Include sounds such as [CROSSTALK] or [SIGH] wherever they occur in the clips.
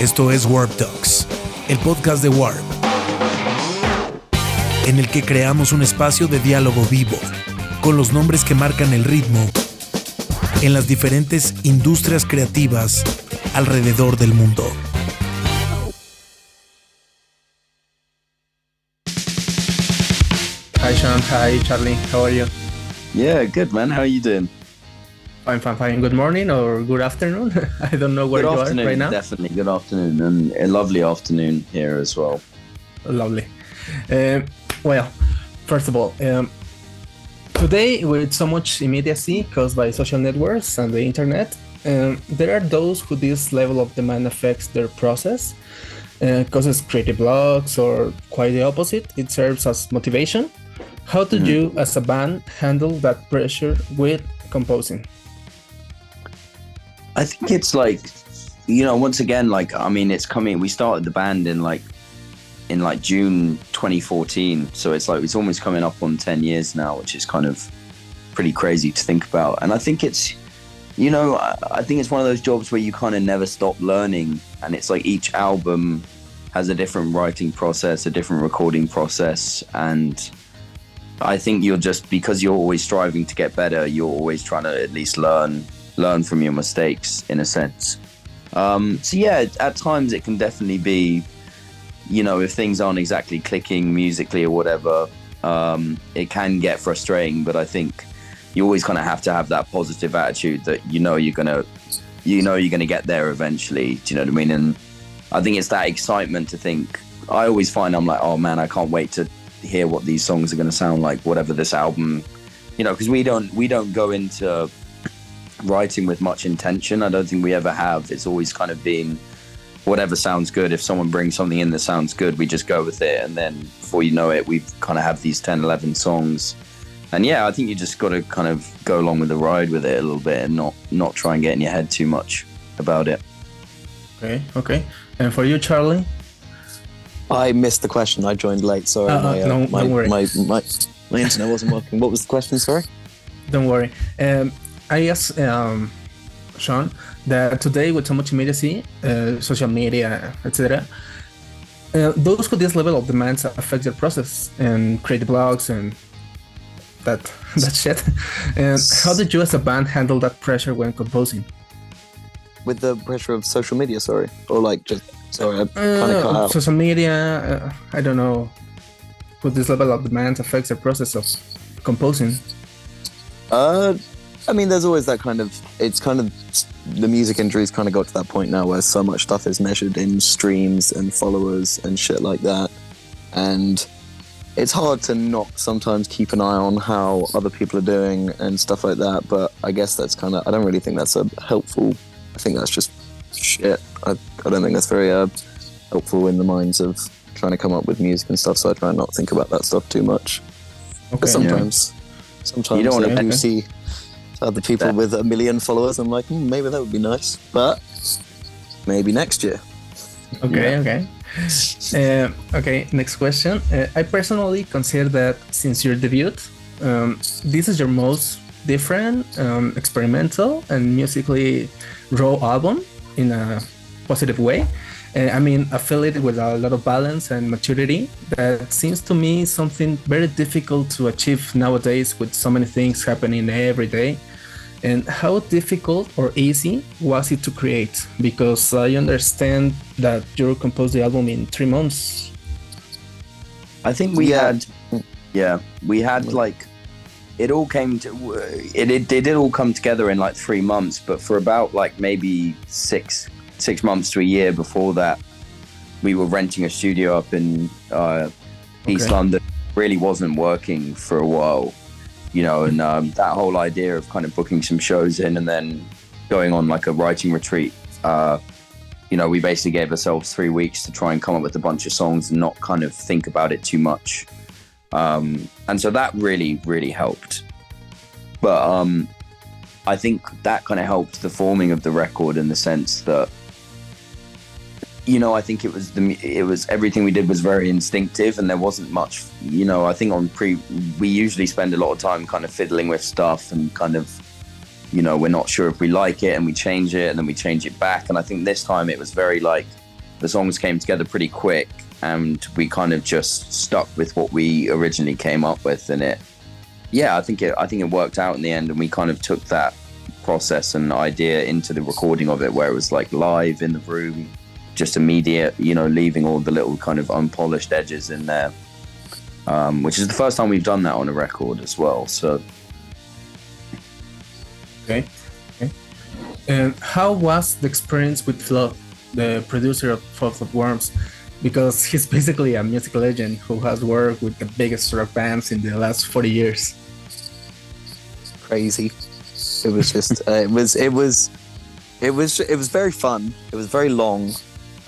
Esto es Warp Talks, el podcast de Warp, en el que creamos un espacio de diálogo vivo con los nombres que marcan el ritmo en las diferentes industrias creativas alrededor del mundo. Hi Sean, hi Charlie, how are you? Yeah, good man. How are you doing? Fine, fine, fine. Good morning or good afternoon. [LAUGHS] I don't know where good you afternoon, are right now. Definitely, good afternoon, and a lovely afternoon here as well. Lovely. Um, well, first of all, um, today with so much immediacy caused by social networks and the internet, um, there are those who this level of demand affects their process, uh, causes creative blocks, or quite the opposite. It serves as motivation. How did you, as a band, handle that pressure with composing? I think it's like, you know, once again, like I mean, it's coming. We started the band in like, in like June 2014, so it's like it's almost coming up on 10 years now, which is kind of pretty crazy to think about. And I think it's, you know, I, I think it's one of those jobs where you kind of never stop learning, and it's like each album has a different writing process, a different recording process, and I think you're just because you're always striving to get better, you're always trying to at least learn learn from your mistakes in a sense. Um, so yeah, at times it can definitely be, you know, if things aren't exactly clicking musically or whatever, um, it can get frustrating. But I think you always kind of have to have that positive attitude that you know you're gonna, you know you're gonna get there eventually. Do you know what I mean? And I think it's that excitement to think. I always find I'm like, oh man, I can't wait to hear what these songs are to sound like whatever this album you know because we don't we don't go into writing with much intention i don't think we ever have it's always kind of been whatever sounds good if someone brings something in that sounds good we just go with it and then before you know it we've kind of have these 10 11 songs and yeah i think you just got to kind of go along with the ride with it a little bit and not not try and get in your head too much about it Okay, okay. And for you, Charlie? I missed the question. I joined late. Sorry, Uh, my, uh, no, my, don't worry. my, my my internet wasn't working. What was the question? Sorry. Don't worry. Um, I asked um, Sean that today, with so much immediacy, uh, social media, etc., uh, those with this level of demands affect their process and create blogs and that [LAUGHS] that shit. And how did you, as a band, handle that pressure when composing? With the pressure of social media. Sorry, or like just sorry, I kind of cut Uh, out. social media, uh, I don't know. With this level of demands affects the process of composing. Uh, I mean, there's always that kind of. It's kind of the music industry's kind of got to that point now where so much stuff is measured in streams and followers and shit like that, and it's hard to not sometimes keep an eye on how other people are doing and stuff like that. But I guess that's kind of. I don't really think that's a helpful. I think that's just shit. I, I don't think that's very uh, helpful in the minds of trying to come up with music and stuff. So I try and not think about that stuff too much. Okay. But sometimes, sometimes You don't wanna I do Okay. see other people That- with a million followers. I'm like, hmm, maybe that would be nice, but maybe next year. Okay, okay. Uh, okay, next question. Uh, I personally consider that since your debut, um, this is your most different, um, experimental, and musically raw album in a positive way. Uh, I mean, I feel it with a lot of balance and maturity. That seems to me something very difficult to achieve nowadays with so many things happening every day. And how difficult or easy was it to create? Because I understand that you composed the album in three months. I think we Yeah. had, yeah, we had like, it all came to, it, it, it did all come together in like three months, but for about like maybe six, six months to a year before that, we were renting a studio up in uh, East Okay. London. Really wasn't working for a while, you know, and um, that whole idea of kind of booking some shows in and then going on like a writing retreat. Uh, you know, we basically gave ourselves three weeks to try and come up with a bunch of songs and not kind of think about it too much. Um, and so that really, really helped. But um, I think that kind of helped the forming of the record in the sense that, you know, I think it was the it was everything we did was very instinctive, and there wasn't much. You know, I think on pre we usually spend a lot of time kind of fiddling with stuff and kind of you know, we're not sure if we like it and we change it and then we change it back. And I think this time it was very like, the songs came together pretty quick, and we kind of just stuck with what we originally came up with, and it, yeah, I think it, I think it worked out in the end, and we kind of took that process and idea into the recording of it, where it was like live in the room, just immediate, you know, leaving all the little kind of unpolished edges in there, um, which is the first time we've done that on a record as well. So Okay. Okay. And how was the experience with Flood, the producer of Food for Worms? Because he's basically a music legend who has worked with the biggest rock bands in the last 40 years. Crazy. It was just. uh, it was. It was. It was. It was very fun. It was very long.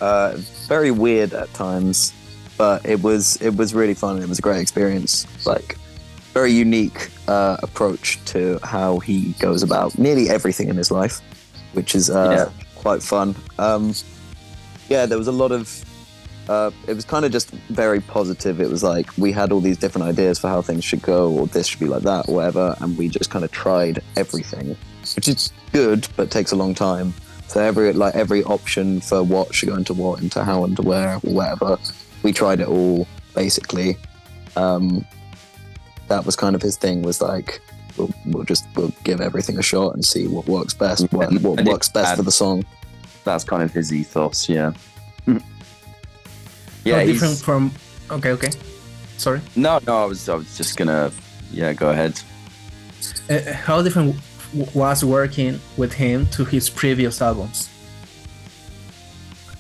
Uh, very weird at times, but it was. It was really fun. and It was a great experience. Like very unique uh, approach to how he goes about nearly everything in his life, which is uh, quite fun. Um, yeah, there was a lot of. Uh, it was kind of just very positive. It was like we had all these different ideas for how things should go, or this should be like that, or whatever, and we just kind of tried everything, which is good, but takes a long time. So every like every option for what should go into what, into how, into where, or whatever, we tried it all basically. Um, that was kind of his thing was like we'll, we'll just we'll give everything a shot and see what works best what, And- [LAUGHS] what and it- works best and- for the song that's kind of his ethos. Yeah. Yeah, yeah. different from. Okay, okay. Sorry. No, no. I was. I was just gonna. Yeah. Go ahead. Uh, how different w- was working with him to his previous albums?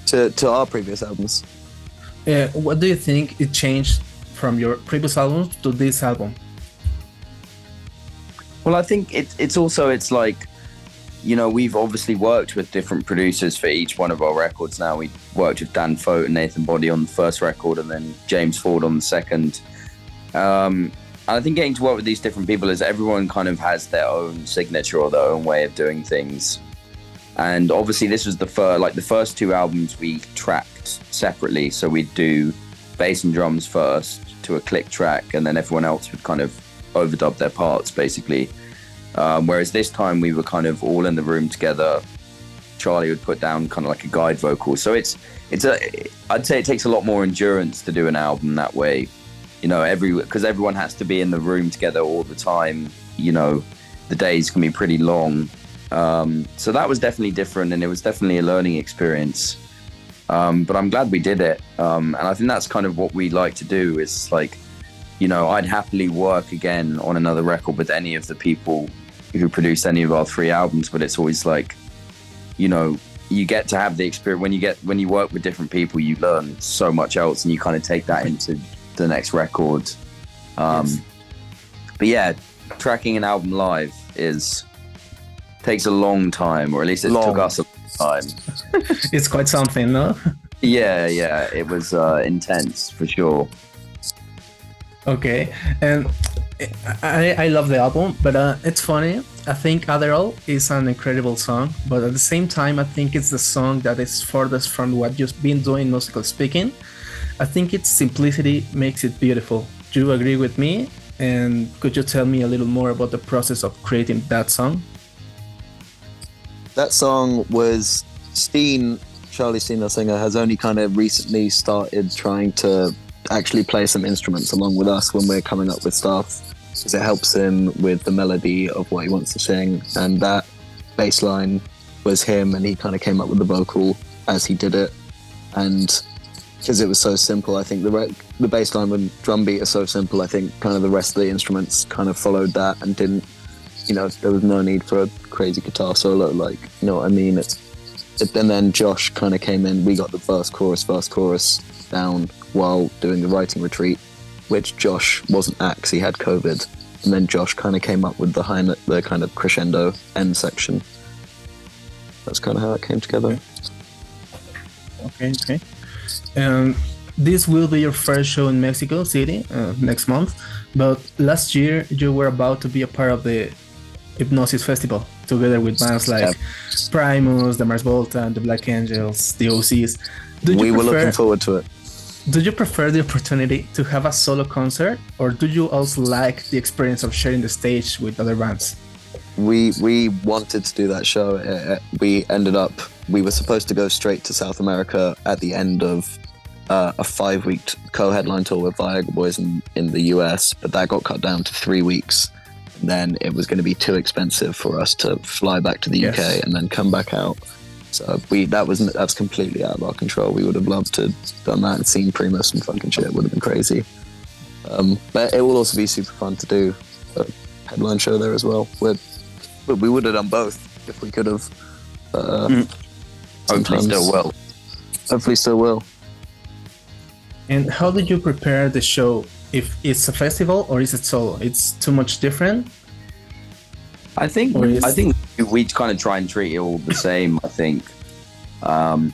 to, to our previous albums Uh, what do you think it changed from your previous albums to this album? Well, I think it's it's also it's like, you know, we've obviously worked with different producers for each one of our records. Now we worked with Dan Foat and Nathan Boddy on the first record, and then James Ford on the second. Um, and I think getting to work with these different people is everyone kind of has their own signature or their own way of doing things. And obviously, this was the first, like the first two albums we tracked separately. So we'd do bass and drums first to a click track, and then everyone else would kind of overdub their parts basically. Um, whereas this time we were kind of all in the room together. Charlie would put down kind of like a guide vocal. So it's it's a I'd say it takes a lot more endurance to do an album that way. You know, every because everyone has to be in the room together all the time. You know, the days can be pretty long. Um, so that was definitely different, and it was definitely a learning experience. Um, but I'm glad we did it, um, and I think that's kind of what we like to do. Is like, you know, I'd happily work again on another record with any of the people who produced any of our three albums. But it's always like, you know, you get to have the experience when you get when you work with different people, you learn so much else, and you kind of take that into the next record. Um, Yes. But yeah, tracking an album live is takes a long time, or at least it Long. took us a long time. [LAUGHS] It's quite something, no? [LAUGHS] Yeah, yeah, it was uh, intense for sure. Okay, and I, I love the album, but uh, it's funny. I think Adderall is an incredible song, but at the same time, I think it's the song that is furthest from what you've been doing, musically speaking. I think its simplicity makes it beautiful. Do you agree with me? And could you tell me a little more about the process of creating that song? that song was Steen, Charlie Steen, the singer, has only kind of recently started trying to actually play some instruments along with us when we're coming up with stuff because it helps him with the melody of what he wants to sing. And that bass line was him, and he kind of came up with the vocal as he did it. And because it was so simple, I think the re- the bass line and drum beat are so simple. I think kind of the rest of the instruments kind of followed that and didn't you know, there was no need for a crazy guitar solo. Like, you know what I mean? It's, it, and then Josh kind of came in. We got the first chorus, first chorus down while doing the writing retreat, which Josh wasn't at 'cause he had COVID. And then Josh kind of came up with the high, the kind of crescendo end section. That's kind of how it came together. Okay, okay. Um, this will be your first show in Mexico City uh, next month, but last year you were about to be a part of the Hipnosis Festival together with bands like Primus, the Mars Volta, the Black Angels, the Osees. Do we were looking forward to it. Do you prefer the opportunity to have a solo concert, or do you also like the experience of sharing the stage with other bands? we we wanted to do that show. Uh, uh, we ended up we were supposed to go straight to South America at the end of uh, a five week co-headline tour with Viagra Boys in, in the US, but that got cut down to three weeks. And then it was going to be too expensive for us to fly back to the Yes. UK and then come back out. So we that was that's completely out of our control. We would have loved to done that and seen Primus and fucking shit. It would have been crazy. Um, but it will also be super fun to do a headline show there as well. We're, but we would have done both if we could have. Uh, Mm. Hopefully, sometimes. still will. Hopefully, still will. And how did you prepare the show? If it's a festival or is it solo? It's too much different. I think is- I think we kind of try and treat it all the same. I think um,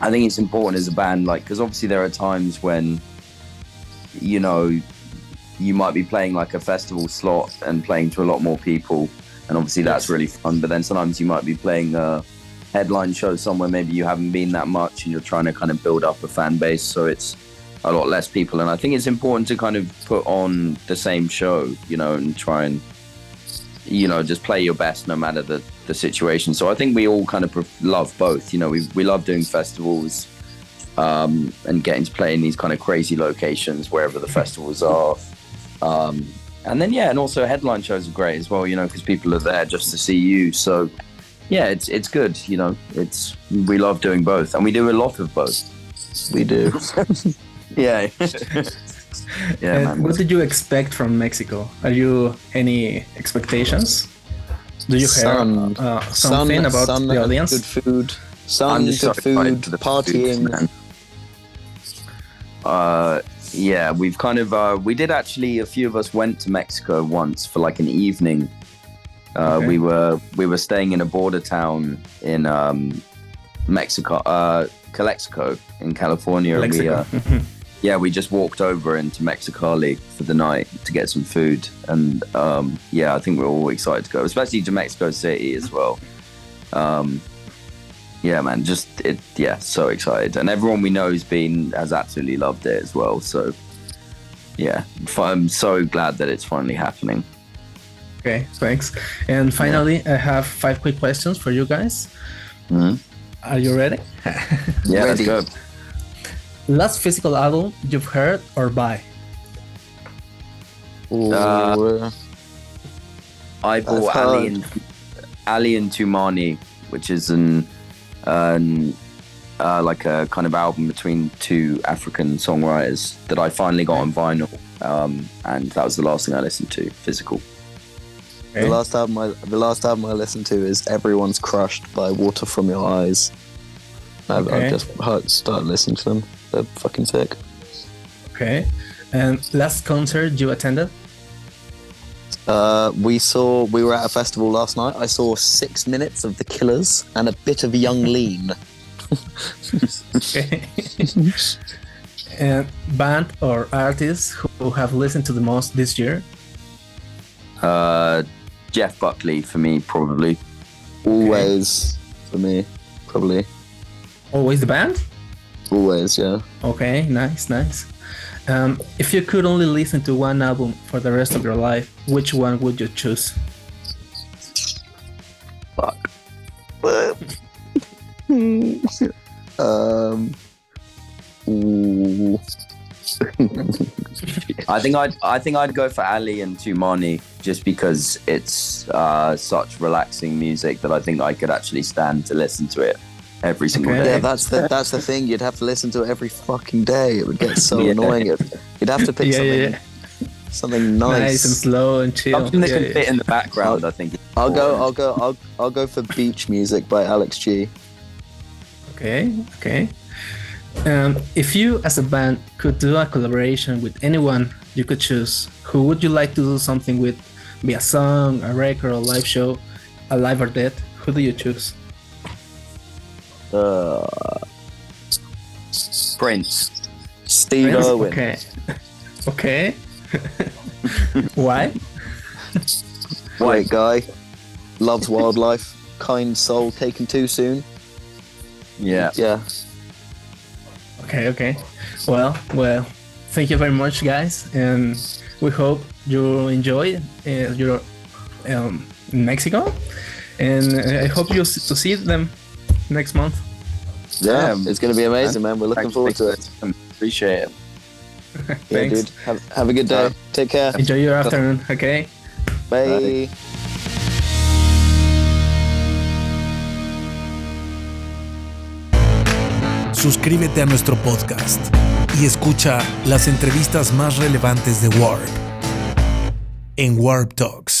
I think it's important as a band, like because obviously there are times when you know you might be playing like a festival slot and playing to a lot more people, and obviously that's really fun. But then sometimes you might be playing a headline show somewhere maybe you haven't been that much, and you're trying to kind of build up a fan base, so it's a lot less people. And I think it's important to kind of put on the same show, you know, and try and you know just play your best no matter the the situation. So i think we all kind of love both you know we, we love doing festivals um and getting to play in these kind of crazy locations wherever the festivals are. Um and then yeah and also headline shows are great as well you know because people are there just to see you. So yeah it's it's good you know it's we love doing both and we do a lot of both We do. [LAUGHS] [LAUGHS] yeah [LAUGHS] yeah and man. what did you expect from Mexico? Are you any expectations? Do you hear Sun. uh, something about sun the audience? Good food. Sun, I'm just so good excited food, the partying. food. Uh, yeah, we've kind of uh, we did actually. A few of us went to Mexico once for like an evening. Uh, Okay. We were we were staying in a border town in um, Mexico, uh, Calexico in California. and We, uh, [LAUGHS] yeah, we just walked over into Mexicali for the night to get some food, and um, yeah, I think we're all excited to go, especially to Mexico City as well. Um, yeah, man, just it, yeah, so excited, and everyone we know has been has absolutely loved it as well. So yeah, I'm so glad that it's finally happening. Okay, thanks. And finally, I have five quick questions for you guys. Mhm. Are you ready? [LAUGHS] Yeah, let's Ready. go. Last physical album you've heard or buy? Ooh, Uh, I bought heard. Ali and Ali and Toumani, which is an an uh, like a kind of album between two African songwriters that I finally got on vinyl, um, and that was the last thing I listened to physical. The last album I the last album I listened to is "Everyone's Crushed" by Water from Your Eyes. I've, Okay. I've just heard, started listening to them. They're fucking sick. Okay. And last concert you attended? Uh, we saw we were at a festival last night. I saw six minutes of the Killers and a bit of Yung Lean. Okay. [LAUGHS] and band or artists who have listened to the most this year? Uh, Jeff Buckley for me, probably. Always for me, probably. Always the band? Always, yeah. Okay, nice, nice. Um, if you could only listen to one album for the rest of your life, which one would you choose? I think I'd I think I'd go for Ali and Toumani just because it's uh, such relaxing music that I think I could actually stand to listen to it every single Okay. day. Yeah, that's the that's the thing. You'd have to listen to it every fucking day. It would get [LAUGHS] so Yeah. annoying. It, you'd have to pick [LAUGHS] yeah, something yeah, yeah. something Nice. nice. and slow and chill. Something that Yeah, can yeah. fit in the background, I think. I'll go. I'll go. I'll I'll go for Beach Music by Alex G. Okay, okay. Um, if you, as a band, could do a collaboration with anyone you could choose, who would you like to do something with? Be a song, a record, a live show, alive or dead? Who do you choose? Uh, Prince. Steve Prince? Irwin. Okay. okay. [LAUGHS] Why? Great guy. Loves wildlife. Kind soul. Taken too soon. Yeah. Yeah. Okay, okay. Well, well, thank you very much, guys, and we hope you enjoy uh, your um, Mexico, and I hope you to see them next month. Yeah, yeah it's gonna be amazing, man. We're looking forward to it. Appreciate it. [LAUGHS] yeah, dude. Have, have, a good day. Take care. Enjoy your afternoon. Okay. Bye. Bye. suscríbete a nuestro podcast y escucha las entrevistas más relevantes de Warp en Warp Talks.